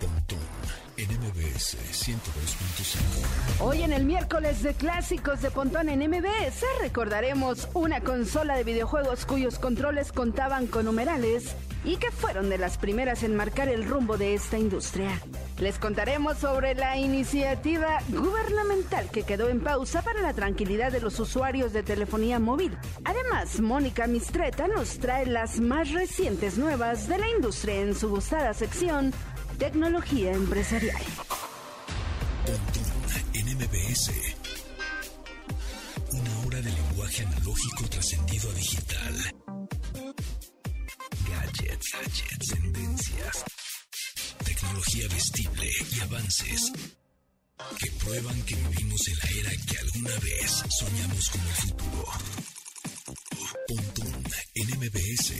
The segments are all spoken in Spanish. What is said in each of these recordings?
Pontón en MBS 102.5. Hoy en el miércoles de clásicos de Pontón en MBS recordaremos una consola de videojuegos cuyos controles contaban con numerales y que fueron de las primeras en marcar el rumbo de esta industria. Les contaremos sobre la iniciativa gubernamental que quedó en pausa para la tranquilidad de los usuarios de telefonía móvil. Además, Mónica Mistreta nos trae las más recientes nuevas de la industria en su gustada sección Tecnología Empresarial. Una hora de lenguaje analógico trascendido a digital. Gadgets, gadgets, tendencias. Tecnología vestible y avances que prueban que vivimos en la era que alguna vez soñamos como futuro. Pontón en MBS.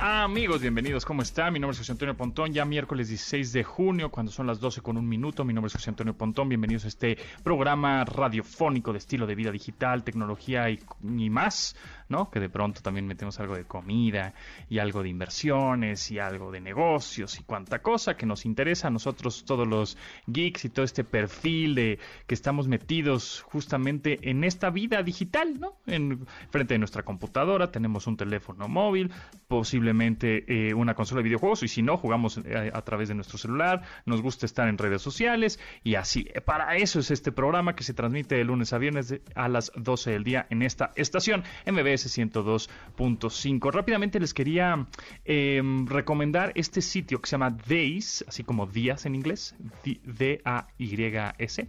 Amigos, bienvenidos, ¿cómo está? Mi nombre es José Antonio Pontón, ya miércoles 16 de junio, cuando son las 12 con un minuto. Mi nombre es José Antonio Pontón, bienvenidos a este programa radiofónico de estilo de vida digital, tecnología y, y más, ¿no? Que de pronto también metemos algo de comida y algo de inversiones y algo de negocios y cuanta cosa que nos interesa a nosotros, todos los geeks y todo este perfil de que estamos metidos justamente en esta vida digital, ¿no? En frente de nuestra computadora, tenemos un teléfono móvil, posiblemente eh, una consola de videojuegos y si no, jugamos eh, a través de nuestro celular, nos gusta estar en redes sociales y así. Para eso es este programa que se transmite de lunes a viernes a las 12 del día en esta estación MBS 102.5. Rápidamente les quería eh, recomendar este sitio que se llama Days, así como días en inglés, D-A-Y-S,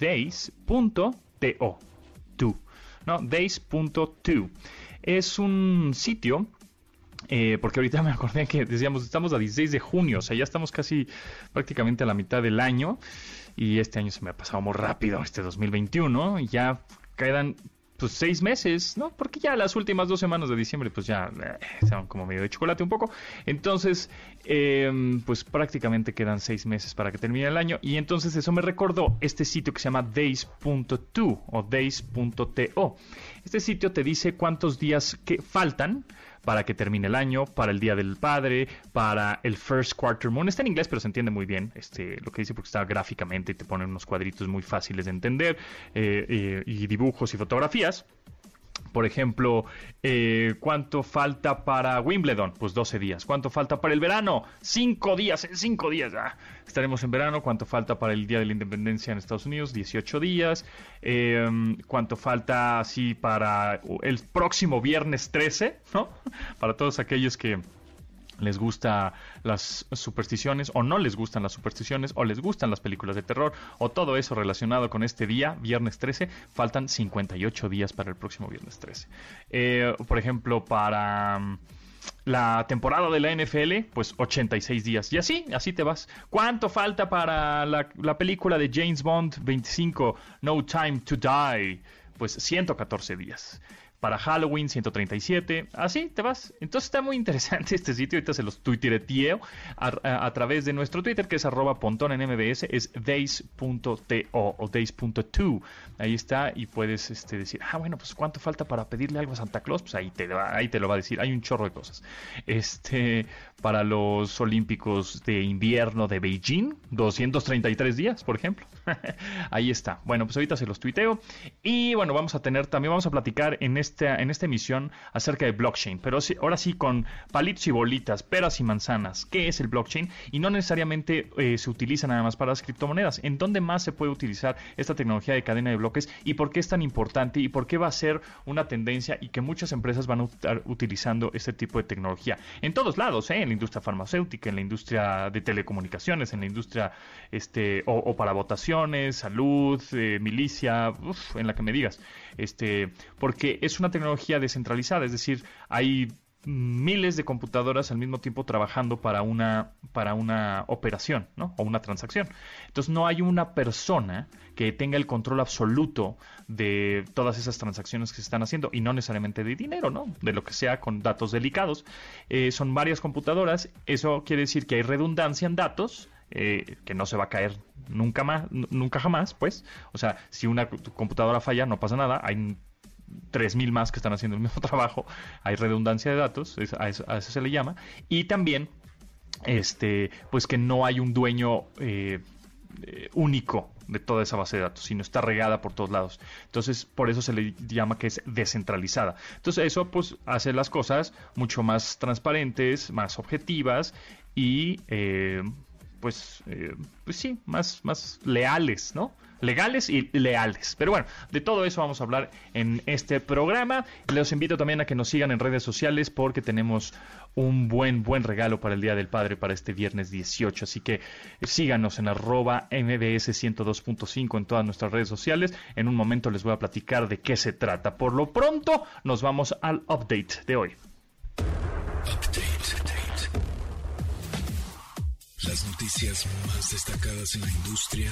days.to, to, ¿no? Days.to. Es un sitio eh, porque ahorita me acordé que decíamos, estamos a 16 de junio, o sea, ya estamos casi prácticamente a la mitad del año y este año se me ha pasado muy rápido, este 2021, y ya quedan pues seis meses, ¿no? Porque ya las últimas dos semanas de diciembre pues ya eh, como medio de chocolate un poco. Entonces, eh, pues prácticamente quedan seis meses para que termine el año y entonces eso me recordó este sitio que se llama days.to o days.to. Este sitio te dice cuántos días que faltan para que termine el año, para el Día del Padre, para el First Quarter Moon. Está en inglés, pero se entiende muy bien este, lo que dice porque está gráficamente y te ponen unos cuadritos muy fáciles de entender eh, eh, y dibujos y fotografías. Por ejemplo, eh, ¿cuánto falta para Wimbledon? Pues 12 días. ¿Cuánto falta para el verano? 5 días, en 5 días. ah, estaremos en verano. ¿Cuánto falta para el Día de la Independencia en Estados Unidos? 18 días. Eh, ¿Cuánto falta así para el próximo viernes 13? ¿No? Para todos aquellos que les gusta las supersticiones o no les gustan las supersticiones o les gustan las películas de terror o todo eso relacionado con este día, viernes 13, faltan 58 días para el próximo viernes 13. Eh, por ejemplo, para mm, la temporada de la NFL, pues 86 días. Y así, así te vas. ¿Cuánto falta para la, la película de James Bond 25, No Time to Die? Pues 114 días para Halloween 137, así te vas. Entonces está muy interesante este sitio, ahorita se los tuitereteo a, través de nuestro Twitter que es arroba pontón en MBS, es days.to o days.to, ahí está y puedes este, decir, ah bueno, pues cuánto falta para pedirle algo a Santa Claus, pues ahí te, va- ahí te lo va a decir, hay un chorro de cosas. Este, para los Olímpicos de invierno de Beijing, 233 días, por ejemplo. ahí está. Bueno, pues ahorita se los tuiteo y bueno, vamos a tener, también vamos a platicar en esta, en esta emisión acerca de blockchain, pero ahora sí con palitos y bolitas, peras y manzanas. ¿Qué es el blockchain? Y no necesariamente eh, se utiliza nada más para las criptomonedas. ¿En dónde más se puede utilizar esta tecnología de cadena de bloques y por qué es tan importante y por qué va a ser una tendencia y que muchas empresas van a estar utilizando este tipo de tecnología? En todos lados, ¿eh? en la industria farmacéutica, en la industria de telecomunicaciones, en la industria este o, o para votaciones, salud, eh, milicia, uf, en la que me digas. Este, porque es una tecnología descentralizada, es decir, hay miles de computadoras al mismo tiempo trabajando para una para una operación, ¿no? O una transacción. Entonces no hay una persona que tenga el control absoluto de todas esas transacciones que se están haciendo y no necesariamente de dinero, ¿no? De lo que sea con datos delicados. Eh, son varias computadoras. Eso quiere decir que hay redundancia en datos. eh, que no se va a caer nunca más, nunca jamás, pues. O sea, si una computadora falla, no pasa nada. 3.000 más que están haciendo el mismo trabajo, hay redundancia de datos, a, eso, se le llama, y también este, pues que no hay un dueño eh, eh, único de toda esa base de datos, sino está regada por todos lados. Entonces, por eso se le llama que es descentralizada. Entonces, eso pues hace las cosas mucho más transparentes, más objetivas y eh, pues, pues sí, más, más leales, ¿no? Legales y leales. Pero bueno, de todo eso vamos a hablar en este programa. Les invito también a que nos sigan en redes sociales porque tenemos un buen, buen regalo para el Día del Padre para este viernes 18. Así que síganos en arroba mbs 102.5 en todas nuestras redes sociales. En un momento les voy a platicar de qué se trata. Por lo pronto, nos vamos al update de hoy. Las noticias más destacadas en la industria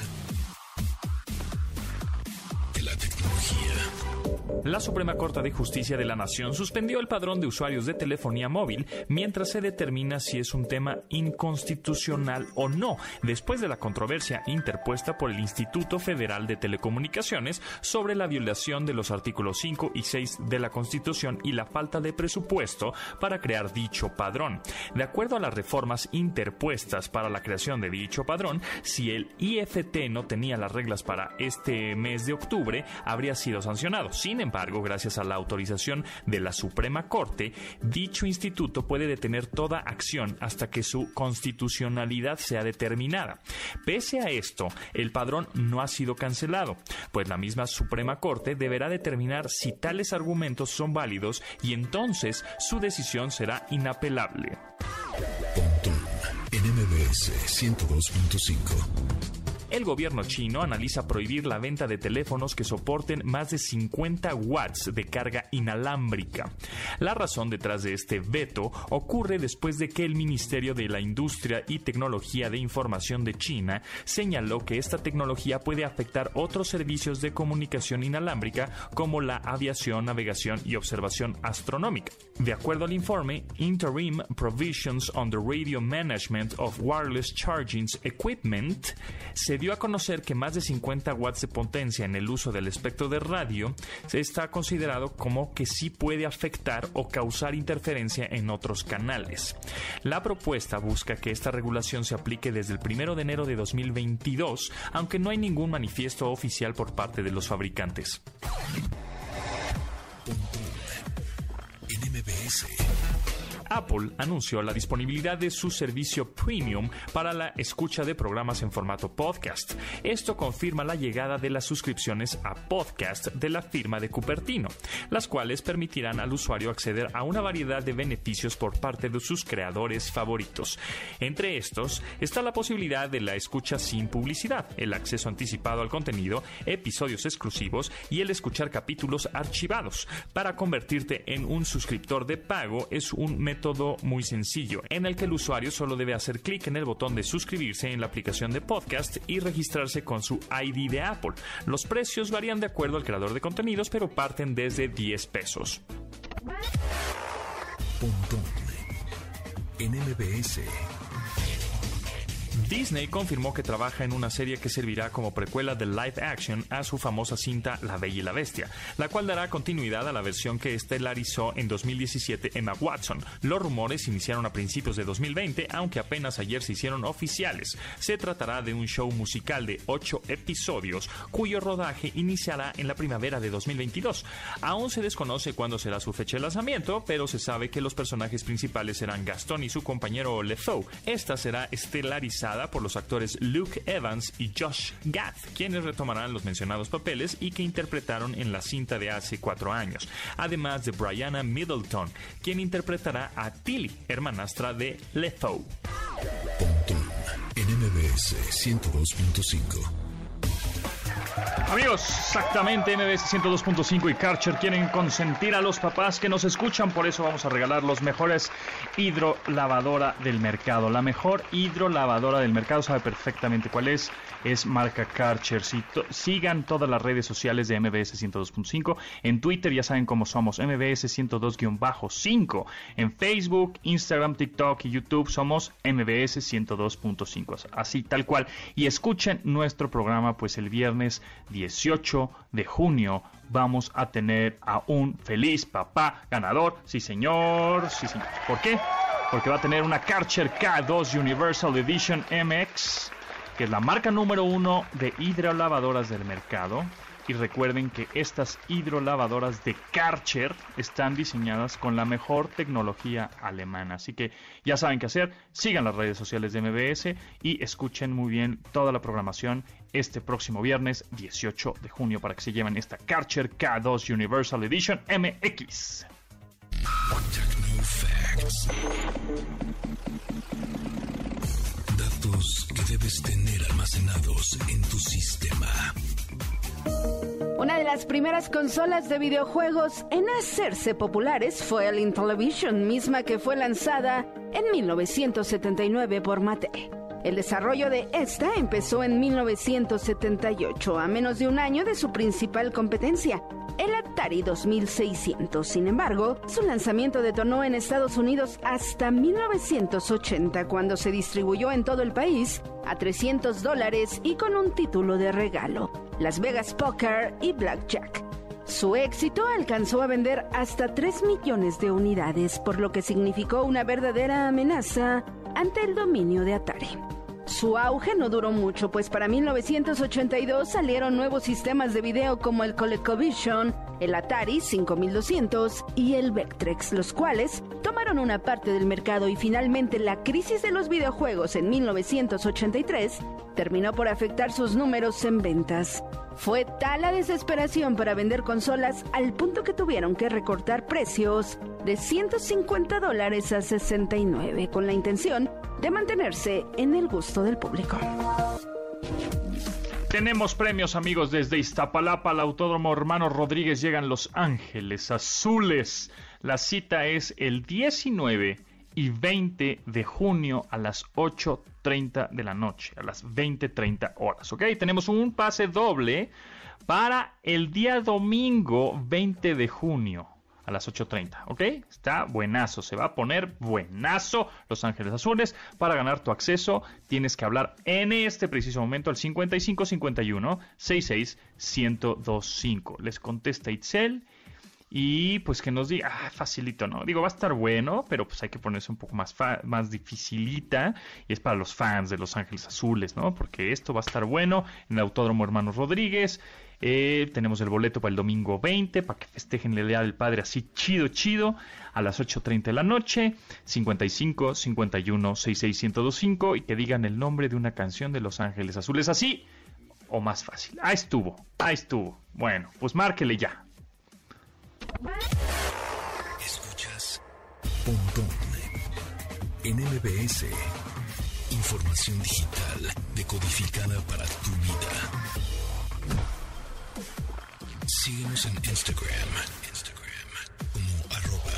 La Suprema Corte de Justicia de la Nación suspendió el padrón de usuarios de telefonía móvil mientras se determina si es un tema inconstitucional o no, después de la controversia interpuesta por el Instituto Federal de Telecomunicaciones sobre la violación de los artículos 5 y 6 de la Constitución y la falta de presupuesto para crear dicho padrón. De acuerdo a las reformas interpuestas para la creación de dicho padrón, si el IFT no tenía las reglas para este mes de octubre, habría sido sancionado. Sin embargo, gracias a la autorización de la Suprema Corte, dicho instituto puede detener toda acción hasta que su constitucionalidad sea determinada. Pese a esto, el padrón no ha sido cancelado, pues la misma Suprema Corte deberá determinar si tales argumentos son válidos y entonces su decisión será inapelable. NMBS 102.5 el gobierno chino analiza prohibir la venta de teléfonos que soporten más de 50 watts de carga inalámbrica. La razón detrás de este veto ocurre después de que el Ministerio de la Industria y Tecnología de Información de China señaló que esta tecnología puede afectar otros servicios de comunicación inalámbrica como la aviación, navegación y observación astronómica. De acuerdo al informe Interim Provisions on the Radio Management of Wireless Charging Equipment, se dio a conocer que más de 50 watts de potencia en el uso del espectro de radio se está considerado como que sí puede afectar o causar interferencia en otros canales. La propuesta busca que esta regulación se aplique desde el 1 de enero de 2022, aunque no hay ningún manifiesto oficial por parte de los fabricantes. Apple anunció la disponibilidad de su servicio premium para la escucha de programas en formato podcast. Esto confirma la llegada de las suscripciones a podcast de la firma de Cupertino, las cuales permitirán al usuario acceder a una variedad de beneficios por parte de sus creadores favoritos. Entre estos está la posibilidad de la escucha sin publicidad, el acceso anticipado al contenido, episodios exclusivos y el escuchar capítulos archivados. Para convertirte en un suscriptor de pago es un método muy sencillo, en el que el usuario solo debe hacer clic en el botón de suscribirse en la aplicación de podcast y registrarse con su ID de Apple. Los precios varían de acuerdo al creador de contenidos, pero parten desde 10 pesos. Disney confirmó que trabaja en una serie que servirá como precuela de live action a su famosa cinta La Bella y la Bestia, la cual dará continuidad a la versión que estelarizó en 2017 Emma Watson. Los rumores iniciaron a principios de 2020, aunque apenas ayer se hicieron oficiales. Se tratará de un show musical de 8 episodios, cuyo rodaje iniciará en la primavera de 2022. Aún se desconoce cuándo será su fecha de lanzamiento, pero se sabe que los personajes principales serán Gastón y su compañero Lefou. Esta será estelarizada por los actores Luke Evans y Josh Gad, quienes retomarán los mencionados papeles y que interpretaron en la cinta de hace cuatro años, además de Brianna Middleton, quien interpretará a Tilly, hermanastra de Letho. en MBS 102.5. Amigos, exactamente MBS 102.5 y Karcher quieren consentir a los papás que nos escuchan, por eso vamos a regalar los mejores hidrolavadora del mercado. La mejor hidrolavadora del mercado sabe perfectamente cuál es, es marca Karcher. sigan todas las redes sociales de MBS 102.5. En Twitter ya saben cómo somos, MBS 102-5. En Facebook, Instagram, TikTok y YouTube somos MBS 102.5. Así tal cual. Y escuchen nuestro programa pues el viernes 18 de junio vamos a tener a un feliz papá ganador. Sí, señor. Sí, señor. ¿Por qué? porque va a tener una Karcher K2 Universal Edition MX, que es la marca número uno de hidrolavadoras del mercado. Y recuerden que estas hidrolavadoras de Karcher están diseñadas con la mejor tecnología alemana. Así que ya saben qué hacer. Sigan las redes sociales de MBS y escuchen muy bien toda la programación este próximo viernes 18 de junio para que se lleven esta Karcher K2 Universal Edition MX. Datos que debes tener almacenados en tu sistema. Una de las primeras consolas de videojuegos en hacerse populares fue el Intellivision, misma que fue lanzada en 1979 por Mattel. El desarrollo de esta empezó en 1978, a menos de un año de su principal competencia, el Atari 2600. Sin embargo, su lanzamiento detonó en Estados Unidos hasta 1980, cuando se distribuyó en todo el país a 300 dólares y con un título de regalo, Las Vegas Poker y Blackjack. Su éxito alcanzó a vender hasta 3 millones de unidades, por lo que significó una verdadera amenaza ante el dominio de Atari. Su auge no duró mucho, pues para 1982 salieron nuevos sistemas de video como el ColecoVision, el Atari 5200 y el Vectrex, los cuales tomaron una parte del mercado y finalmente la crisis de los videojuegos en 1983 terminó por afectar sus números en ventas. Fue tal la desesperación para vender consolas al punto que tuvieron que recortar precios de 150 dólares a 69 con la intención de mantenerse en el gusto del público. Tenemos premios amigos desde Iztapalapa al Autódromo Hermano Rodríguez llegan Los Ángeles Azules. La cita es el 19 y 20 de junio a las 8.30 de la noche, a las 20.30 horas, ¿ok? Tenemos un pase doble para el día domingo 20 de junio a las 8.30, ¿ok? Está buenazo, se va a poner buenazo Los Ángeles Azules. Para ganar tu acceso tienes que hablar en este preciso momento al 5551 66 1025. Les contesta Itzel y pues que nos diga, ah, facilito, ¿no? Digo, va a estar bueno, pero pues hay que ponerse un poco más, más dificilita. Y es para los fans de Los Ángeles Azules, ¿no? Porque esto va a estar bueno en el Autódromo Hermanos Rodríguez. Eh, tenemos el boleto para el domingo 20 para que festejen el Día del Padre así chido, chido, a las 8.30 de la noche, 55 51 66 1025 y que digan el nombre de una canción de Los Ángeles Azules así o más fácil. Ahí estuvo, ahí estuvo. Bueno, pues márquele ya. Escuchas Pontón en MBS. Información digital decodificada para tu vida. Síguenos en Instagram. Instagram como arroba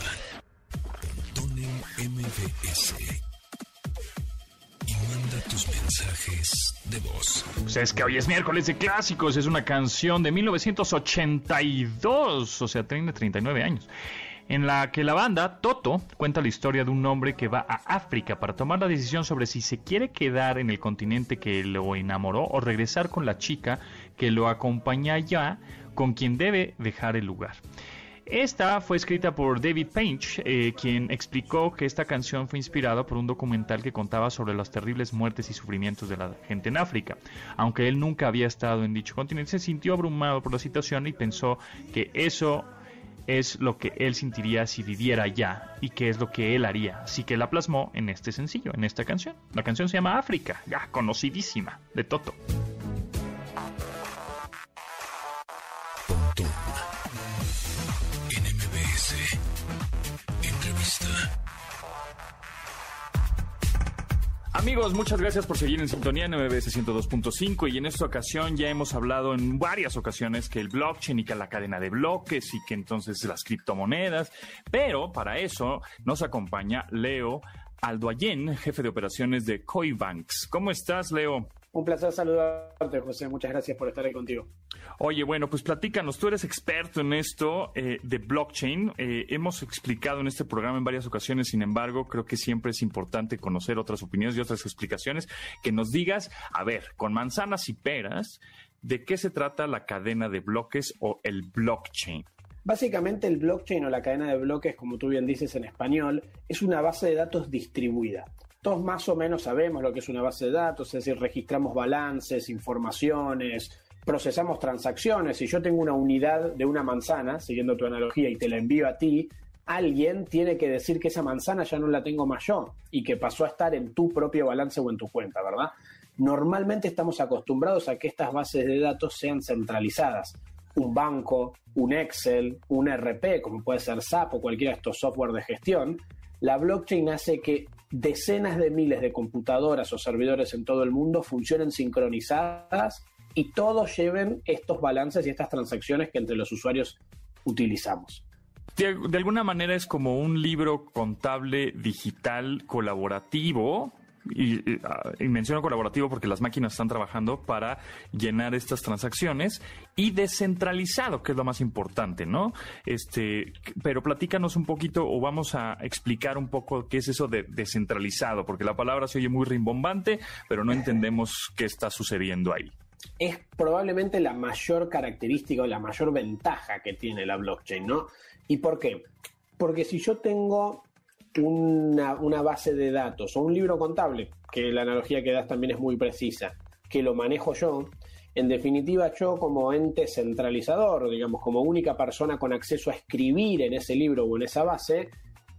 MBS manda tus mensajes de voz. Pues es que hoy es miércoles de clásicos, es una canción de 1982, o sea, tiene 39 años, en la que la banda Toto cuenta la historia de un hombre que va a África para tomar la decisión sobre si se quiere quedar en el continente que lo enamoró o regresar con la chica que lo acompaña allá, con quien debe dejar el lugar. Esta fue escrita por David Page, eh, quien explicó que esta canción fue inspirada por un documental que contaba sobre las terribles muertes y sufrimientos de la gente en África. Aunque él nunca había estado en dicho continente, se sintió abrumado por la situación y pensó que eso es lo que él sentiría si viviera allá y que es lo que él haría. Así que la plasmó en este sencillo, en esta canción. La canción se llama África, ya conocidísima, de Toto. Amigos, muchas gracias por seguir en sintonía en MBS 102.5 y en esta ocasión ya hemos hablado en varias ocasiones que el blockchain y que la cadena de bloques y que entonces las criptomonedas, pero para eso nos acompaña Leo Aldoyen, jefe de operaciones de Coibanks. ¿Cómo estás, Leo? Un placer saludarte, José. Muchas gracias por estar ahí contigo. Oye, bueno, pues platícanos. Tú eres experto en esto eh, de blockchain. Eh, hemos explicado en este programa en varias ocasiones, sin embargo, creo que siempre es importante conocer otras opiniones y otras explicaciones. Que nos digas, a ver, con manzanas y peras, ¿de qué se trata la cadena de bloques o el blockchain? Básicamente el blockchain o la cadena de bloques, como tú bien dices en español, es una base de datos distribuida. Todos más o menos sabemos lo que es una base de datos, es decir, registramos balances, informaciones, procesamos transacciones. Si yo tengo una unidad de una manzana, siguiendo tu analogía, y te la envío a ti, alguien tiene que decir que esa manzana ya no la tengo más yo y que pasó a estar en tu propio balance o en tu cuenta, ¿verdad? Normalmente estamos acostumbrados a que estas bases de datos sean centralizadas un banco, un Excel, un RP, como puede ser SAP o cualquiera de estos software de gestión, la blockchain hace que decenas de miles de computadoras o servidores en todo el mundo funcionen sincronizadas y todos lleven estos balances y estas transacciones que entre los usuarios utilizamos. De, de alguna manera es como un libro contable digital colaborativo Ah, y, menciono colaborativo porque las máquinas están trabajando para llenar estas transacciones y descentralizado, que es lo más importante, ¿no? Este, pero platícanos un poquito o vamos a explicar un poco qué es eso de descentralizado, porque la palabra se oye muy rimbombante, pero no entendemos qué está sucediendo ahí. Es probablemente la mayor característica o la mayor ventaja que tiene la blockchain, ¿no? ¿Y por qué? Porque si yo tengo una, base de datos o un libro contable, que la analogía que das también es muy precisa, que lo manejo yo, en definitiva yo como ente centralizador, digamos, como única persona con acceso a escribir en ese libro o en esa base,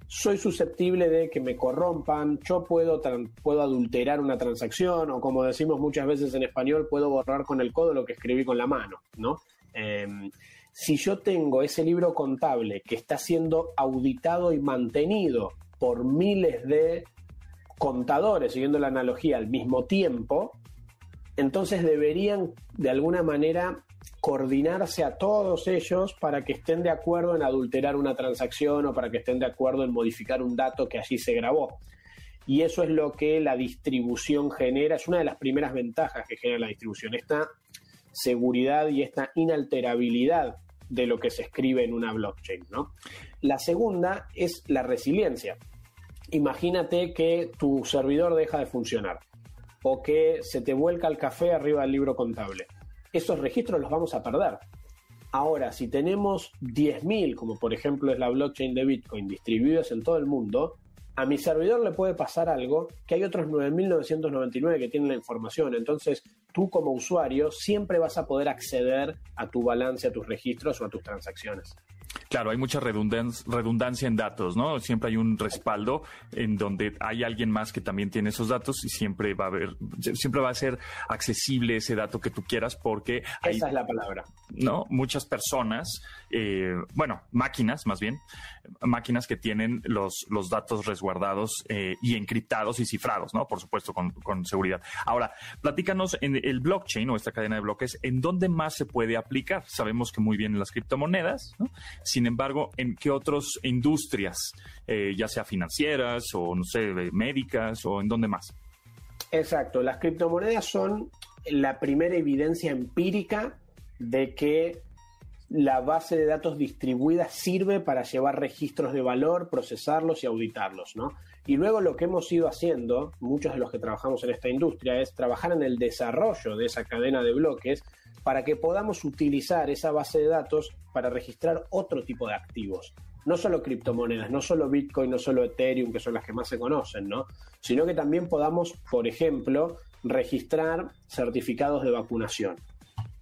soy susceptible de que me corrompan, yo puedo, puedo adulterar una transacción o como decimos muchas veces en español, puedo borrar con el codo lo que escribí con la mano, ¿no? Em, si yo tengo ese libro contable que está siendo auditado y mantenido por miles de contadores, siguiendo la analogía, al mismo tiempo, entonces deberían de alguna manera coordinarse a todos ellos para que estén de acuerdo en adulterar una transacción o para que estén de acuerdo en modificar un dato que allí se grabó. Y eso es lo que la distribución genera, es una de las primeras ventajas que genera la distribución, esta seguridad y esta inalterabilidad de lo que se escribe en una blockchain. ¿no? La segunda es la resiliencia. Imagínate que tu servidor deja de funcionar o que se te vuelca el café arriba del libro contable. Esos registros los vamos a perder. Ahora, si tenemos 10.000, como por ejemplo es la blockchain de Bitcoin, distribuidos en todo el mundo, a mi servidor le puede pasar algo que hay otros 9.999 que tienen la información. Entonces, tú como usuario siempre vas a poder acceder a tu balance, a tus registros o a tus transacciones. Claro, hay mucha redundancia en datos, ¿no? Siempre hay un respaldo en donde hay alguien más que también tiene esos datos y siempre va a haber, siempre va a ser accesible ese dato que tú quieras porque hay, esa es la palabra, ¿no? Muchas personas, eh, bueno, máquinas más bien, máquinas que tienen los, los datos resguardados eh, y encriptados y cifrados, ¿no? Por supuesto, con, con seguridad. Ahora, platícanos en el blockchain o esta cadena de bloques, ¿en dónde más se puede aplicar? Sabemos que muy bien en las criptomonedas, ¿no? Sin embargo, ¿en qué otras industrias, eh, ya sea financieras o, no sé, médicas o en dónde más? Exacto, las criptomonedas son la primera evidencia empírica de que la base de datos distribuida sirve para llevar registros de valor, procesarlos y auditarlos, ¿no? Y luego lo que hemos ido haciendo, muchos de los que trabajamos en esta industria, es trabajar en el desarrollo de esa cadena de bloques para que podamos utilizar esa base de datos para registrar otro tipo de activos. No solo criptomonedas, no solo Bitcoin, no solo Ethereum, que son las que más se conocen, ¿no? Sino que también podamos, por ejemplo, registrar certificados de vacunación.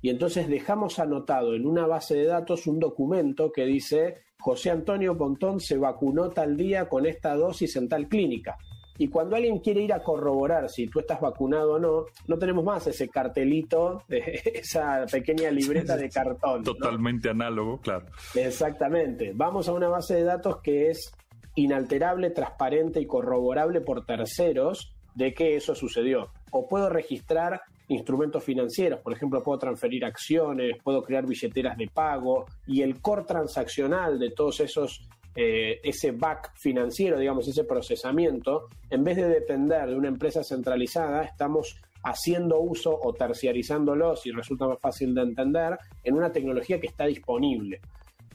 Y entonces dejamos anotado en una base de datos un documento que dice José Antonio Pontón se vacunó tal día con esta dosis en tal clínica. Y cuando alguien quiere ir a corroborar si tú estás vacunado o no, no tenemos más ese cartelito, esa pequeña libreta de cartón. Totalmente análogo, claro. Exactamente. Vamos a una base de datos que es inalterable, transparente y corroborable por terceros de que eso sucedió. O puedo registrar instrumentos financieros, por ejemplo, puedo transferir acciones, puedo crear billeteras de pago y el core transaccional de todos esos eh, ese back financiero, digamos, ese procesamiento, en vez de depender de una empresa centralizada, estamos haciendo uso o terciarizándolo, si resulta más fácil de entender, en una tecnología que está disponible.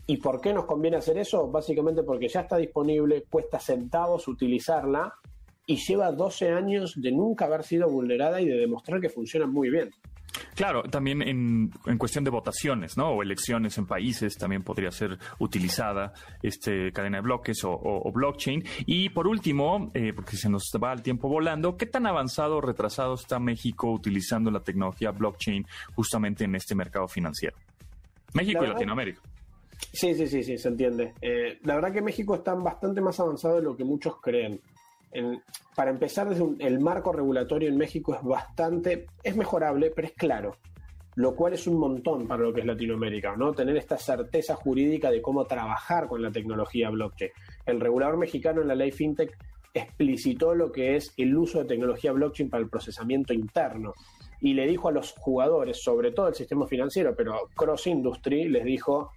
¿Y por qué nos conviene hacer eso? Básicamente porque ya está disponible, cuesta centavos utilizarla y lleva 12 años de nunca haber sido vulnerada y de demostrar que funciona muy bien. Claro, también en, en, cuestión de votaciones, ¿no? O elecciones en países también podría ser utilizada este cadena de bloques o, blockchain. Y por último, eh, porque se nos va el tiempo volando, ¿qué tan avanzado o retrasado está México utilizando la tecnología blockchain justamente en este mercado financiero? México y Latinoamérica. Sí, sí, sí, sí, se entiende. Eh, la verdad que México está bastante más avanzado de lo que muchos creen. Para empezar, desde el marco regulatorio en México es bastante, es mejorable, pero es claro, lo cual es un montón para lo que es Latinoamérica, ¿no? Tener esta certeza jurídica de cómo trabajar con la tecnología blockchain. El regulador mexicano en la ley FinTech explicitó lo que es el uso de tecnología blockchain para el procesamiento interno y le dijo a los jugadores, sobre todo el sistema financiero, pero cross industry, les dijo,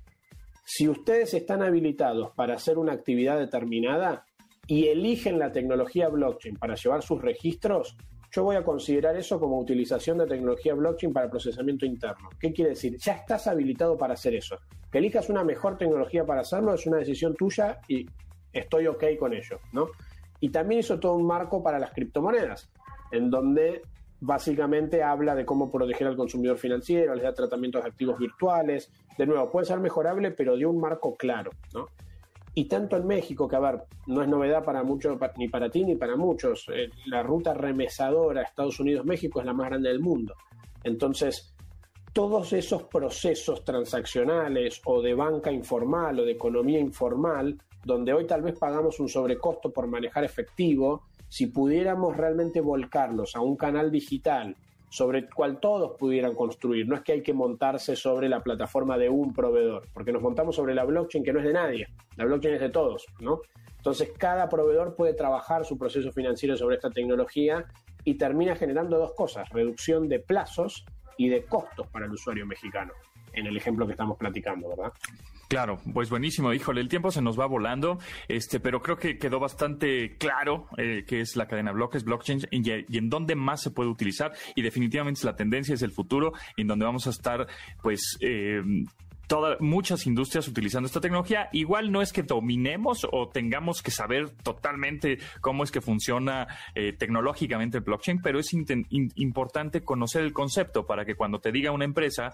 si ustedes están habilitados para hacer una actividad determinada y eligen la tecnología blockchain para llevar sus registros, yo voy a considerar eso como utilización de tecnología blockchain para procesamiento interno. ¿Qué quiere decir? Ya estás habilitado para hacer eso. Que elijas una mejor tecnología para hacerlo es una decisión tuya y estoy ok con ello, ¿no? Y también hizo todo un marco para las criptomonedas, en donde básicamente habla de cómo proteger al consumidor financiero, les da tratamientos de activos virtuales. De nuevo, puede ser mejorable, pero dio un marco claro, ¿no? Y tanto en México, que a ver, no es novedad para muchos, ni para ti ni para muchos, eh, la ruta remesadora Estados Unidos-México es la más grande del mundo. Entonces, todos esos procesos transaccionales o de banca informal o de economía informal, donde hoy tal vez pagamos un sobrecosto por manejar efectivo, si pudiéramos realmente volcarlos a un canal digital sobre el cual todos pudieran construir, no es que hay que montarse sobre la plataforma de un proveedor, porque nos montamos sobre la blockchain que no es de nadie, la blockchain es de todos, ¿no? Entonces cada proveedor puede trabajar su proceso financiero sobre esta tecnología y termina generando dos cosas, reducción de plazos y de costos para el usuario mexicano, en el ejemplo que estamos platicando, ¿verdad? Claro, pues buenísimo. Híjole, el tiempo se nos va volando, este, pero creo que quedó bastante claro eh, qué es la cadena de bloques, blockchain, y, y, en dónde más se puede utilizar. Y definitivamente la tendencia es el futuro, en donde vamos a estar, pues, eh, muchas industrias utilizando esta tecnología. Igual no es que dominemos o tengamos que saber totalmente cómo es que funciona eh, tecnológicamente el blockchain, pero es importante conocer el concepto para que cuando te diga una empresa,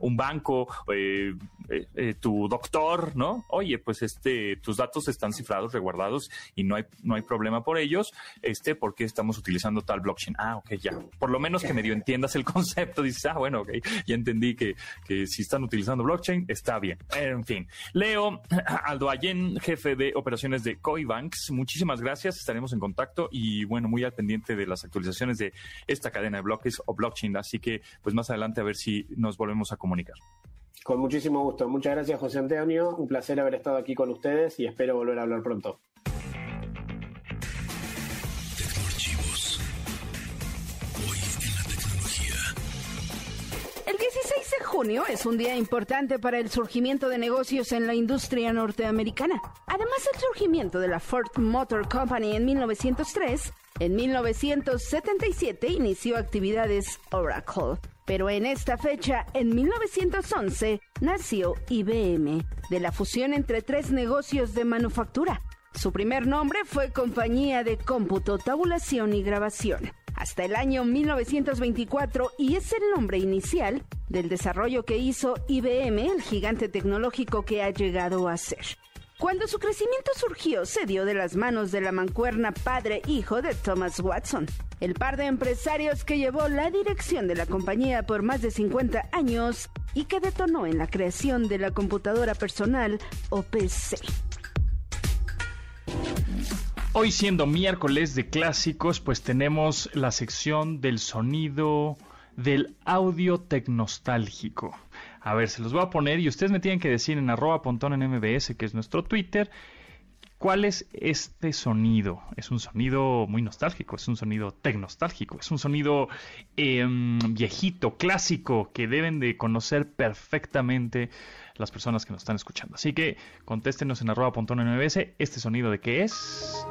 un banco, eh, eh, tu doctor, ¿no? Oye, pues este, tus datos están cifrados, resguardados y no hay, no hay problema por ellos, este, porque estamos utilizando tal blockchain. Ah, ok, ya. Por lo menos que medio entiendas el concepto, dices, ah, bueno, ok, ya entendí que, que si están utilizando blockchain, está bien. En fin. Leo Aldo Allen, jefe de operaciones de Coibanks, muchísimas gracias. Estaremos en contacto y bueno, muy al pendiente de las actualizaciones de esta cadena de bloques o blockchain. Así que pues más adelante a ver si nos volvemos a comunicar. Con muchísimo gusto. Muchas gracias, José Antonio. Un placer haber estado aquí con ustedes y espero volver a hablar pronto. Junio es un día importante para el surgimiento de negocios en la industria norteamericana. Además del surgimiento de la Ford Motor Company en 1903, en 1977 inició actividades Oracle. Pero en esta fecha, en 1911, nació IBM, de la fusión entre tres negocios de manufactura. Su primer nombre fue Compañía de Cómputo, Tabulación y Grabación hasta el año 1924 y es el nombre inicial del desarrollo que hizo IBM, el gigante tecnológico que ha llegado a ser. Cuando su crecimiento surgió, se dio de las manos de la mancuerna padre-hijo de Thomas Watson, el par de empresarios que llevó la dirección de la compañía por más de 50 años y que detonó en la creación de la computadora personal o PC. Hoy siendo miércoles de clásicos, pues tenemos la sección del sonido del audio tecnostálgico. A ver, se los voy a poner y ustedes me tienen que decir en arroba pontón en MBS, que es nuestro Twitter, cuál es este sonido. Es un sonido muy nostálgico, es un sonido tecnostálgico, es un sonido em, viejito, clásico, que deben de conocer perfectamente las personas que nos están escuchando. Así que contéstenos en arroba pontón en MBS, este sonido de qué es.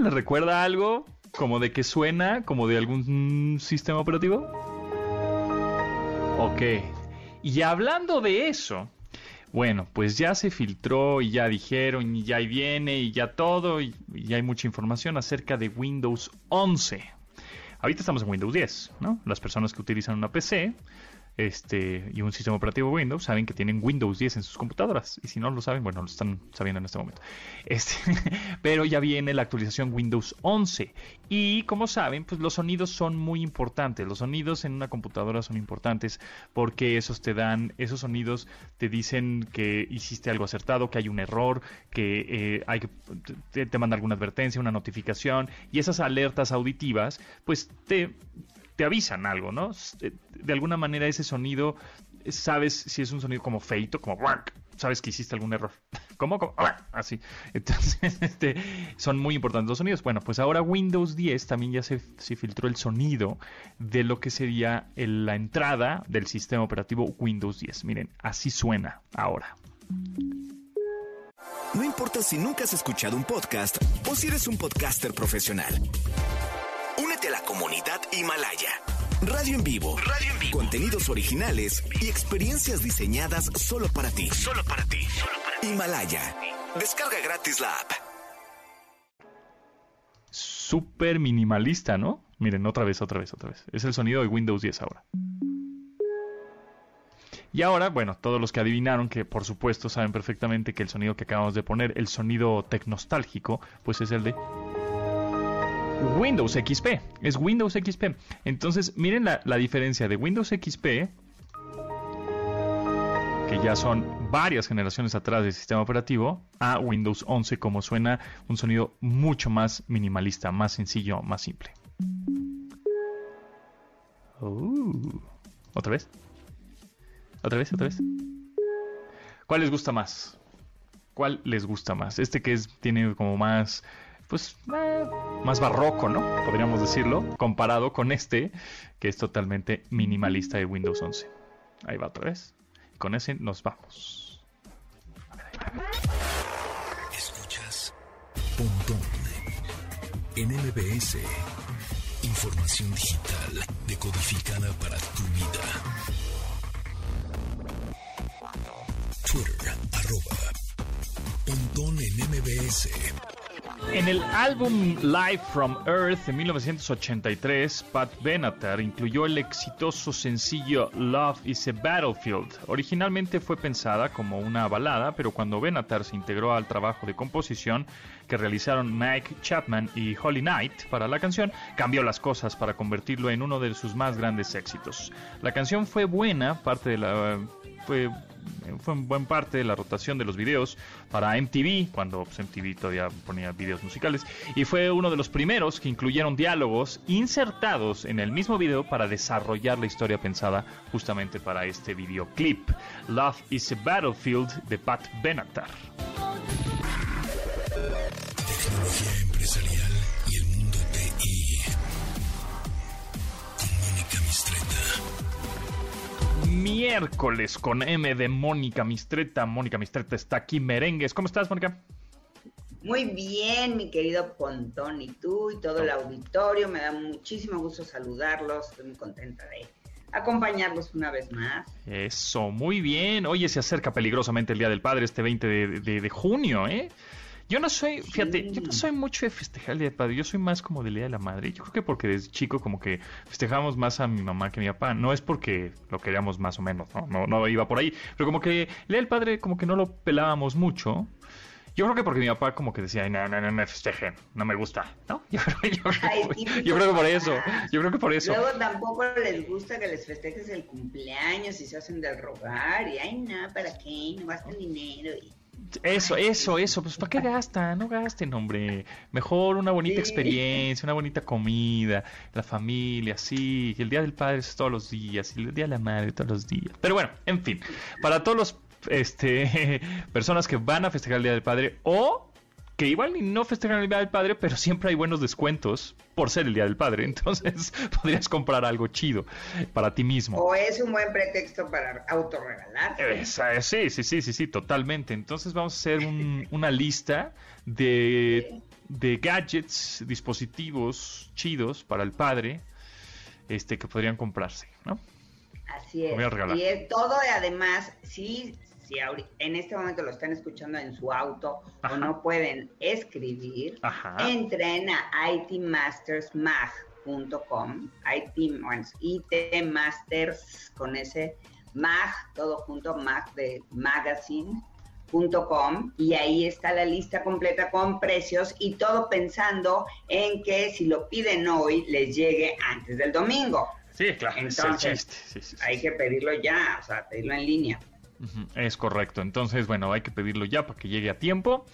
¿Le recuerda algo? ¿Como de que suena? ¿Como de algún sistema operativo? Ok. Y hablando de eso, bueno, pues ya se filtró y ya dijeron y ya viene y ya todo y, ya hay mucha información acerca de Windows 11. Ahorita estamos en Windows 10, ¿no? Las personas que utilizan una PC este, y un sistema operativo Windows saben que tienen Windows 10 en sus computadoras. Y si no lo saben, bueno, lo están sabiendo en este momento. Este, pero ya viene la actualización Windows 11. Y como saben, pues los sonidos son muy importantes. Los sonidos en una computadora son importantes porque esos te dan, esos sonidos te dicen que hiciste algo acertado, que hay un error, que eh, hay que te, te manda alguna advertencia, una notificación. Y esas alertas auditivas, pues te te avisan algo, ¿no? Eh, de alguna manera ese sonido, sabes si es un sonido como feito, como sabes que hiciste algún error. ¿Cómo? Así. Entonces, este, son muy importantes los sonidos. Bueno, pues ahora Windows 10 también ya se, filtró el sonido de lo que sería la entrada del sistema operativo Windows 10. Miren, así suena ahora. No importa si nunca has escuchado un podcast o si eres un podcaster profesional comunidad Himalaya. Radio en vivo. Radio en vivo. Contenidos originales y experiencias diseñadas solo para ti. Solo para ti. Himalaya. Descarga gratis la app. Súper minimalista, ¿no? Miren, otra vez, otra vez, otra vez. Es el sonido de Windows 10 ahora. Y ahora, bueno, todos los que adivinaron, que por supuesto saben perfectamente que el sonido que acabamos de poner, el sonido tecnostálgico, pues es el de Windows XP. Es Windows XP. Entonces, miren la, diferencia de Windows XP, que ya son varias generaciones atrás del sistema operativo, a Windows 11, como suena un sonido mucho más minimalista, más sencillo, más simple. Uh. ¿Otra vez? ¿Otra vez? ¿Otra vez? ¿Cuál les gusta más? ¿Cuál les gusta más? Este que es, tiene como más pues eh, más barroco, ¿no? Podríamos decirlo, comparado con este, que es totalmente minimalista de Windows 11. Ahí va otra vez. Con ese nos vamos. Escuchas Pontón en MBS. Información digital decodificada para tu vida. Twitter, arroba Pontón en MBS. En el álbum Live from Earth de 1983, Pat Benatar incluyó el exitoso sencillo Love is a Battlefield. Originalmente fue pensada como una balada, pero cuando Benatar se integró al trabajo de composición que realizaron Mike Chapman y Holly Knight para la canción, cambió las cosas para convertirlo en uno de sus más grandes éxitos. La canción fue buena, parte de la fue en buen parte de la rotación de los videos para MTV, cuando pues, MTV todavía ponía videos musicales, y fue uno de los primeros que incluyeron diálogos insertados en el mismo video para desarrollar la historia pensada justamente para este videoclip. Love is a Battlefield de Pat Benatar. Miércoles con M de Mónica Mistreta. Mónica Mistreta está aquí, merengues. ¿Cómo estás, Mónica? Muy bien, mi querido Pontón, y tú y todo el auditorio. Me da muchísimo gusto saludarlos. Estoy muy contenta de acompañarlos una vez más. Eso, muy bien. Oye, se acerca peligrosamente el Día del Padre este 20 de, de junio, ¿eh? Yo no soy, fíjate, yo no soy mucho de festejar el Día del Padre, yo soy más como del Día de la Madre. Yo creo que porque desde chico como que festejábamos más a mi mamá que a mi papá. No es porque lo queríamos más o menos, no, no, no iba por ahí. Pero como que el Día del Padre como que no lo pelábamos mucho. Yo creo que porque mi papá como que decía, no, no, no me festejen, no me gusta, ¿no? Yo creo, que por eso, yo creo que por eso. Luego tampoco les gusta que les festejes el cumpleaños y se hacen del rogar y, ay, no, ¿para qué? No gastan dinero y... Eso, eso, eso. Pues ¿para qué gastan? No gasten, hombre. Mejor una bonita experiencia, una bonita comida, la familia, sí. El Día del Padre es todos los días, y el Día de la Madre todos los días. Pero bueno, en fin. Para todos los este personas que van a festejar el Día del Padre o que igual ni no festejan el Día del Padre, pero siempre hay buenos descuentos por ser el Día del Padre. Entonces podrías comprar algo chido para ti mismo. O es un buen pretexto para autorregalar. Sí, sí, sí, sí, sí, totalmente. Entonces vamos a hacer una lista de, de gadgets, dispositivos chidos para el padre este que podrían comprarse, ¿no? Así es. Y es todo, además, sí, si en este momento lo están escuchando en su auto o no pueden escribir, entren a IT Masters Mag itmasters.com, IT, bueno, itmasters con ese mag, todo junto, mag de magazine.com y ahí está la lista completa con precios y todo pensando en que si lo piden hoy les llegue antes del domingo. Sí, claro. Entonces, hay que pedirlo ya, o sea, pedirlo en línea. Es correcto. Entonces, bueno, hay que pedirlo ya para que llegue a tiempo.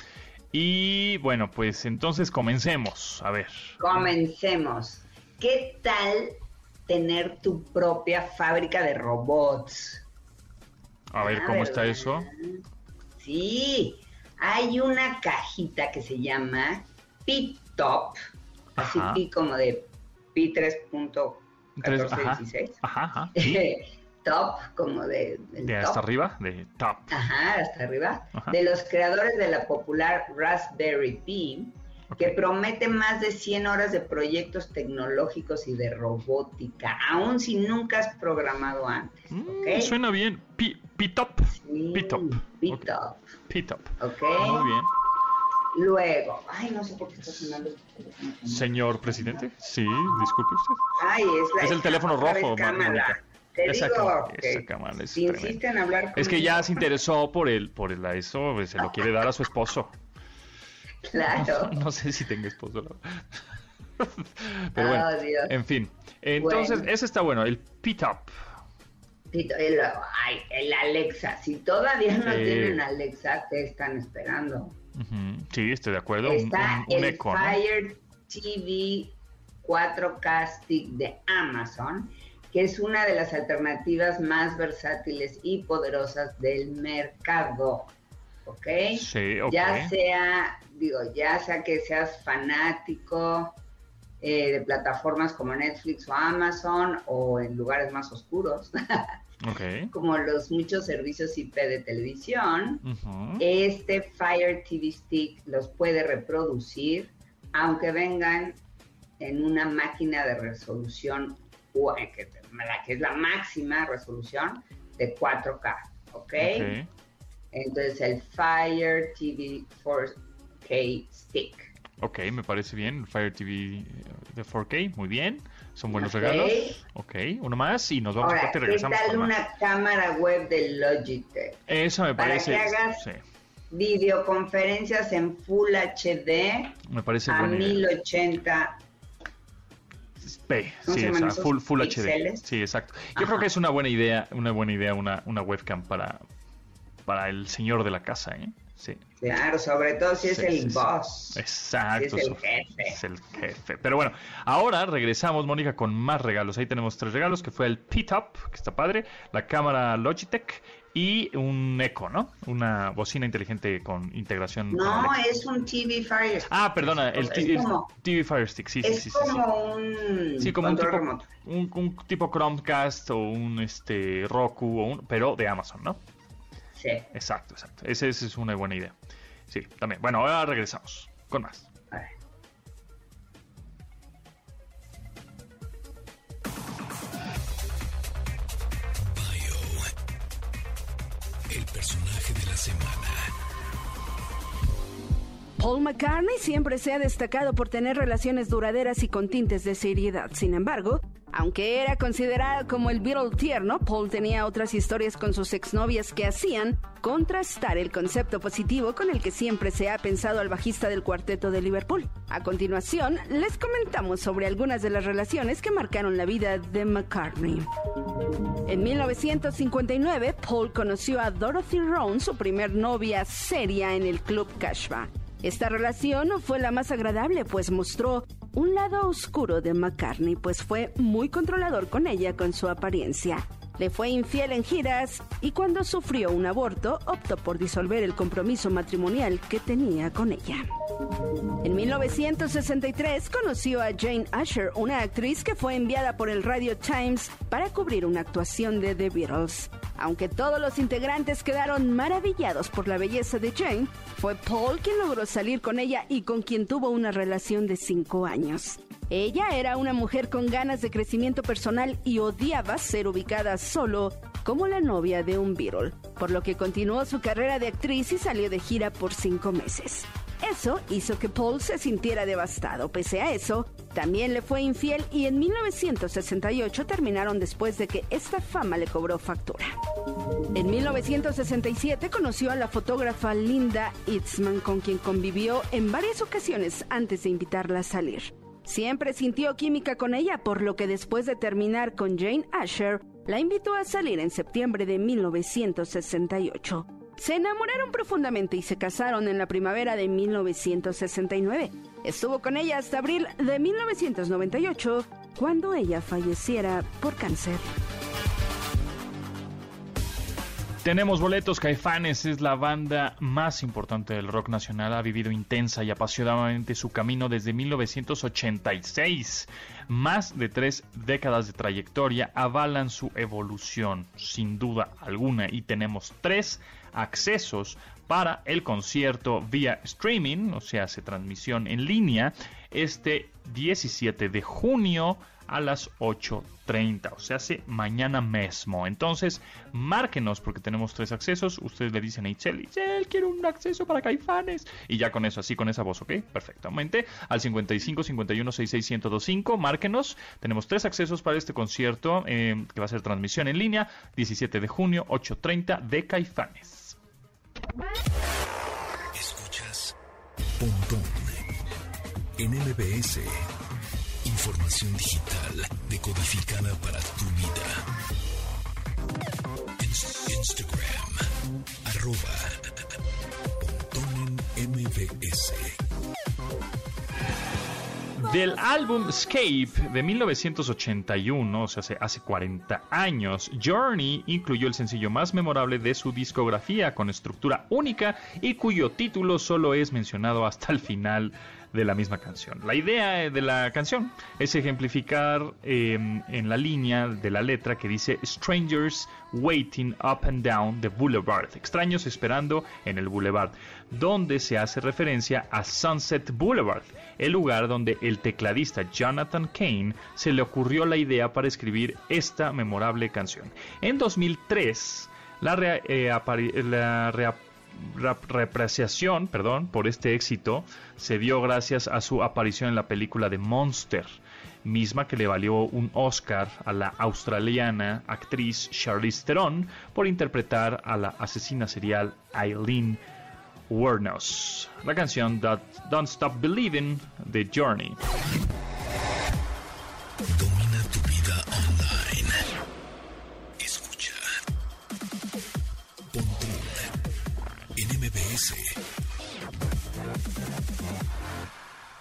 Y bueno, pues entonces comencemos. A ver. Comencemos. ¿Qué tal tener tu propia fábrica de robots? A ver, ¿cómo está eso? Sí, hay una cajita que se llama P-Top, así como de Pi 3.1416. Ajá, ajá, top, como de... De hasta arriba, de top. Ajá, hasta arriba. De los creadores de la popular Raspberry Pi, que promete más de 100 horas de proyectos tecnológicos y de robótica, aun si nunca has programado antes. Mm, suena bien. P-Top. P-Top. P-Top. P-Top. Ok. Muy bien. Luego, ay, no sé por qué está sonando. Señor presidente, sí, disculpe usted. Ay, es, la, es el teléfono rojo, cámara. Te esa, digo esa cámara es si insisten en hablar Es que ya se interesó por el, por el, eso, pues, se lo quiere dar a su esposo. Claro. No, sé si tenga esposo. Pero bueno, oh, en fin. Entonces, ese está bueno, el P-Top. El, el Alexa. Si todavía no tienen Alexa, ¿qué están esperando? Sí, estoy de acuerdo. Está el Fire TV 4K Stick de Amazon que es una de las alternativas más versátiles y poderosas del mercado. ¿Ok? Sí, ok. Ya sea, digo, ya sea que seas fanático eh, de plataformas como Netflix o Amazon o en lugares más oscuros. Okay. como los muchos servicios IP de televisión, este Fire TV Stick los puede reproducir, aunque vengan en una máquina de resolución que, la que es la máxima resolución de 4K, ¿ok? Entonces el Fire TV 4K Stick. Ok, me parece bien, el Fire TV de 4K, muy bien. Son buenos regalos. Ok, uno más y nos vamos a y regresamos. ¿Qué tal una cámara web de Logitech? Eso me parece. Para que hagas videoconferencias en Full HD me parece a 1080 sí, full, full HD. Sí, exacto. Yo creo que es una buena idea, una buena idea una, una webcam para, para el señor de la casa, ¿eh? Sí. Claro, sobre todo si es el boss. Exacto. es el jefe. Es el jefe. Pero bueno, ahora regresamos, Mónica, con más regalos. Ahí tenemos tres regalos, que fue el P-Top, que está padre, la cámara Logitech y un Echo, ¿no? Una bocina inteligente con integración. No, es un TV Fire Stick. Ah, perdona, el, TV Fire Stick, sí, sí, sí. Es como un. Sí, como un tipo, un, tipo Chromecast o un este Roku, o un, pero de Amazon, ¿no? Sí. Exacto, exacto. Esa es una buena idea. Sí, también. Bueno, ahora regresamos con más. Semana. Paul McCartney siempre se ha destacado por tener relaciones duraderas y con tintes de seriedad. Sin embargo, aunque era considerado como el Beatle tierno, Paul tenía otras historias con sus exnovias que hacían contrastar el concepto positivo con el que siempre se ha pensado al bajista del cuarteto de Liverpool. A continuación, les comentamos sobre algunas de las relaciones que marcaron la vida de McCartney. En 1959, Paul conoció a Dorothy Rowan, su primer novia seria en el club Kashba. Esta relación no fue la más agradable, pues mostró un lado oscuro de McCartney, pues fue muy controlador con ella con su apariencia. Le fue infiel en giras y cuando sufrió un aborto optó por disolver el compromiso matrimonial que tenía con ella. En 1963 conoció a Jane Asher, una actriz que fue enviada por el Radio Times para cubrir una actuación de The Beatles. Aunque todos los integrantes quedaron maravillados por la belleza de Jane, fue Paul quien logró salir con ella y con quien tuvo una relación de cinco años. Ella era una mujer con ganas de crecimiento personal y odiaba ser ubicada solo como la novia de un Beatle, por lo que continuó su carrera de actriz y salió de gira por cinco meses. Eso hizo que Paul se sintiera devastado. Pese a eso, también le fue infiel y en 1968 terminaron después de que esta fama le cobró factura. En 1967 conoció a la fotógrafa Linda Itzman con quien convivió en varias ocasiones antes de invitarla a salir. Siempre sintió química con ella, por lo que después de terminar con Jane Asher, la invitó a salir en septiembre de 1968. Se enamoraron profundamente y se casaron en la primavera de 1969. Estuvo con ella hasta abril de 1998, cuando ella falleciera por cáncer. Tenemos boletos, Caifanes es la banda más importante del rock nacional, ha vivido intensa y apasionadamente su camino desde 1986. Más de tres décadas de trayectoria avalan su evolución, sin duda alguna, y tenemos tres accesos para el concierto vía streaming, o sea, se transmisión en línea, este 17 de junio a las 8.30, o sea, hace mañana mismo. Entonces, márquenos porque tenemos tres accesos. Ustedes le dicen a Itzel, Itzel, quiero un acceso para Caifanes. Y ya con eso, así con esa voz, ¿ok? Perfectamente. Al 55 51 66 1025, márquenos. Tenemos tres accesos para este concierto eh, que va a ser transmisión en línea, 17 de junio, 8.30 de Caifanes. Escuchas Pontón en MBS. Información digital decodificada para tu vida. Instagram, arroba Pontón en MBS. Del álbum Escape de 1981, o sea, hace, hace 40 años, Journey incluyó el sencillo más memorable de su discografía, con estructura única y cuyo título solo es mencionado hasta el final de la misma canción. La idea de la canción es ejemplificar eh, en la línea de la letra que dice Strangers waiting up and down the boulevard, extraños esperando en el boulevard, donde se hace referencia a Sunset Boulevard, el lugar donde el tecladista Jonathan Kane se le ocurrió la idea para escribir esta memorable canción. En 2003, la, eh, la reapreciación perdón, por este éxito se dio gracias a su aparición en la película de Monster, misma que le valió un Oscar a la australiana actriz Charlize Theron por interpretar a la asesina serial Eileen Wuornos. La canción Don't Stop Believing The Journey. MBS.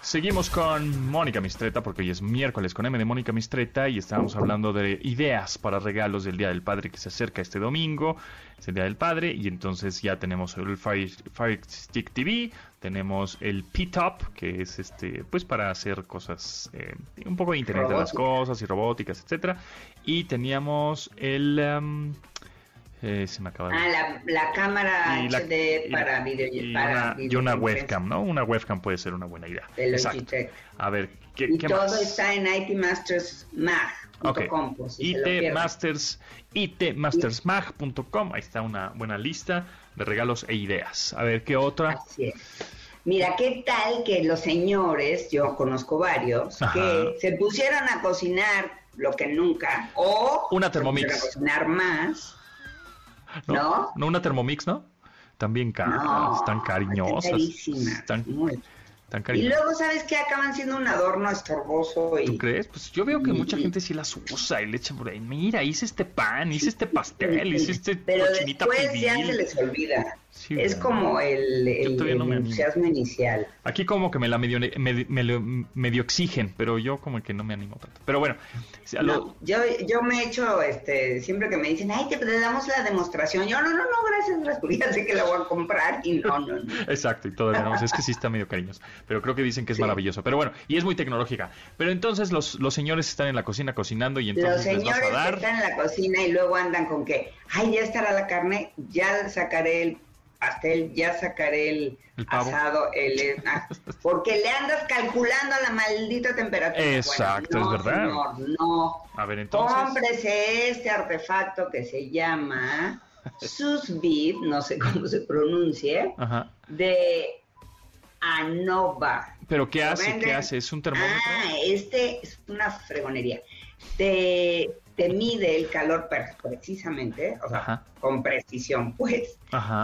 Seguimos con Mónica Mistreta porque hoy es miércoles con M de Mónica Mistreta y estábamos hablando de ideas para regalos del Día del Padre que se acerca este domingo, es el Día del Padre y entonces ya tenemos el Fire, Fire Stick TV, tenemos el P-Top que es este pues para hacer cosas eh, un poco de Internet de las cosas y robóticas, etcétera. Y teníamos el um, eh, se me acaba de... Ah, la, la cámara Y la- HD y- para video y para una, y una videoconferencia webcam, ¿no? Una webcam puede ser una buena idea. de Exacto. Logitech. A ver, ¿qué, Y qué todo más? está en itmastersmag.com. Ok. por si se lo IT pierden. Masters, itmastersmag.com. Ahí está una buena lista de regalos e ideas. A ver, ¿qué otra? Así es. Mira, ¿qué tal que los señores, yo conozco varios, Ajá. que se pusieron a cocinar lo que nunca, o Una se Thermomix. pusieron a cocinar más, ¿no? ¿No una Thermomix, no? También caras, No, están están cariñosas. Están, están Y cariñosas. luego, ¿sabes qué? Acaban siendo un adorno estorboso y... ¿Tú crees? Pues yo veo que y- mucha y- gente sí las usa y le echan por ahí. Mira, hice este pan, hice este pastel, hice este Pero cochinita después ya pibil. se les olvida. Sí, es como el, el, no el entusiasmo inicial. Aquí como que me la medio, me- me lo- medio exigen, pero yo como que no me animo tanto. Pero bueno, lo- yo, yo me he hecho, este, siempre que me dicen, ay, te te damos la demostración. Yo, no, no, no, gracias, gracias, ya sé que la voy a comprar y no, no, no. Exacto, y todavía no, es que sí está medio cariñoso, pero creo que dicen que es Sí. maravilloso. Pero bueno, y es muy tecnológica. Pero entonces los, los señores están en la cocina cocinando y Los entonces les vas señores a dar... están en la cocina y luego andan con que, ay, ya estará la carne, ya sacaré el pastel, ya sacaré el, El asado, el, ah, porque le andas calculando la maldita temperatura. Exacto, Bueno, es verdad. señor, no. A ver, entonces... Cómprese este artefacto que se llama sous vide, no sé cómo se pronuncie, Ajá. de ANOVA. ¿Pero qué hace? ¿Qué hace? ¿Es un termómetro? Ah, este es una fregonería. Te, te mide el calor precisamente, o sea, con precisión, pues,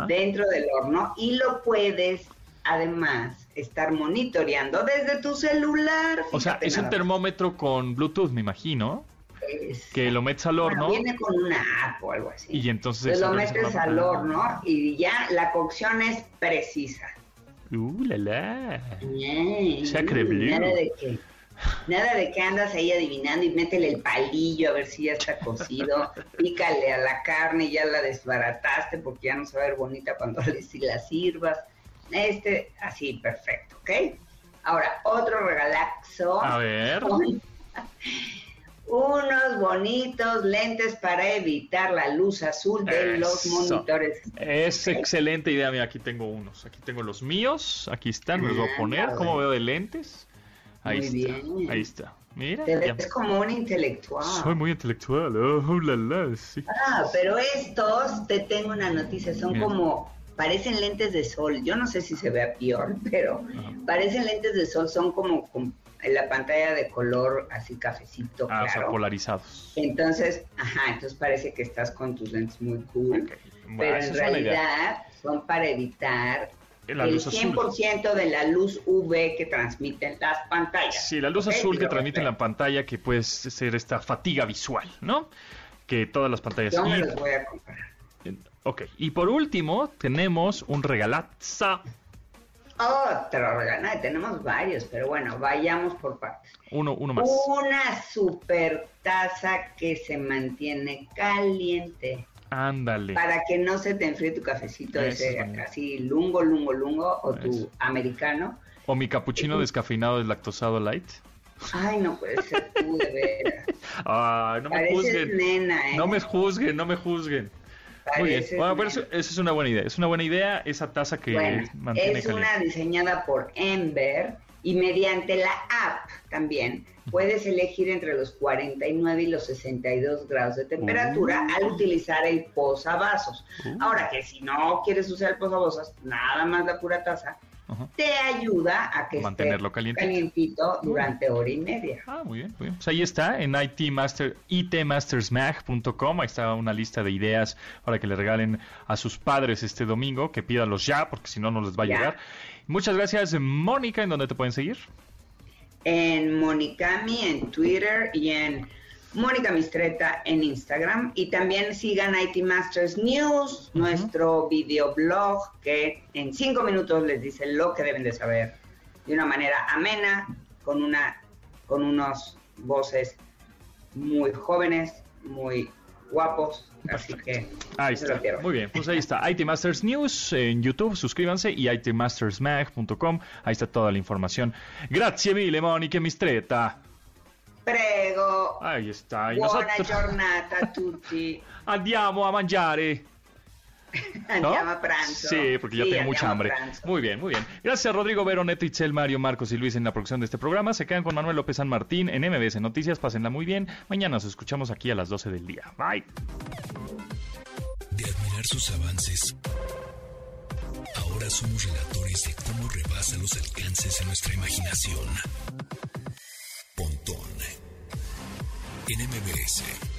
dentro del horno y lo puedes además estar monitoreando desde tu celular. O sea, es un termómetro con Bluetooth, me imagino. que lo metes al horno. viene con una app o algo así. Y entonces. lo metes al horno y ya la cocción es precisa. Uh, la la. nada de que. Nada de que andas ahí adivinando y métele el palillo a ver si ya está cocido, pícale a la carne y ya la desbarataste porque ya no se va a ver bonita cuando le, si la sirvas. Este, así, perfecto, ¿ok? Ahora, otro regalaxo. A ver. Unos bonitos lentes para evitar la luz azul de los monitores. Es excelente idea. Mira, aquí tengo unos. Aquí tengo los míos. Aquí están. Me los voy a poner. ¿Cómo veo de lentes? Ahí está. Ahí está. Mira. Te ves como un intelectual. Soy muy intelectual. Oh, la, la, sí. Ah, pero estos, te tengo una noticia, son como parecen lentes de sol. Yo no sé si se vea peor, pero parecen lentes de sol, son como, en la pantalla de color así cafecito. Ah, o sea, polarizados. Entonces, ajá, entonces parece que estás con tus lentes muy cool. pero en realidad son para evitar el 100% de la luz UV que transmiten las pantallas. Sí, la luz azul que transmite en la pantalla, que puede ser esta fatiga visual, ¿no? Que todas las pantallas... Yo me los voy a comprar. Ok, y por último tenemos un regalaza. Otro regalazo, tenemos varios, pero bueno, vayamos por partes. Uno, uno más. Una super taza que se mantiene caliente. Ándale. Para que no se te enfríe tu cafecito ese así lungo, lungo, lungo, o tu americano. O mi capuchino descafeinado deslactosado light. Ay, no puede ser tú, de veras. Ay, no me juzguen. ¿eh? No me juzguen, no me juzguen. Muy bien. Bueno, pero eso, es una buena idea. Es una buena idea esa taza que mantiene Es una diseñada por Ember y mediante la app también puedes elegir entre los 49 y los 62 grados de temperatura uh. al utilizar el posavasos. Uh. Ahora que si no quieres usar el posavasos, nada más la pura taza, te ayuda a que mantenerlo esté calientito, durante hora y media. Ah, muy bien, muy bien. Pues ahí está, en itmaster, itmastersmag.com, ahí está una lista de ideas para que le regalen a sus padres este domingo, que pídanlos ya, porque si no, no les va a llegar. Muchas gracias, Mónica, ¿en dónde te pueden seguir? En Monicami, en Twitter y en Mónica Mistreta en Instagram. Y también sigan IT Masters News, nuestro videoblog que en cinco minutos les dice lo que deben de saber de una manera amena, con una, con unos voces muy jóvenes, muy guapos. Así que ahí está. Muy bien, pues ahí está. IT Masters News en YouTube, suscríbanse y itmastersmag.com. Ahí está toda la información. Grazie mille, Mónica Mistreta. Prego. Ahí está. Buona nosotros... giornata a tutti. Andiamo a mangiare. Andiamo a pranzo. Sí, porque ya tengo mucha hambre. Muy bien, muy bien. Gracias a Rodrigo Veroneto, Itzel, Mario, Marcos y Luis en la producción de este programa. Se quedan con Manuel López San Martín en MBS Noticias. Pásenla muy bien. Mañana nos escuchamos aquí a las 12 del día. Bye. De admirar sus avances, ahora somos relatores de cómo rebasa los alcances en nuestra imaginación. Pontón en MBS.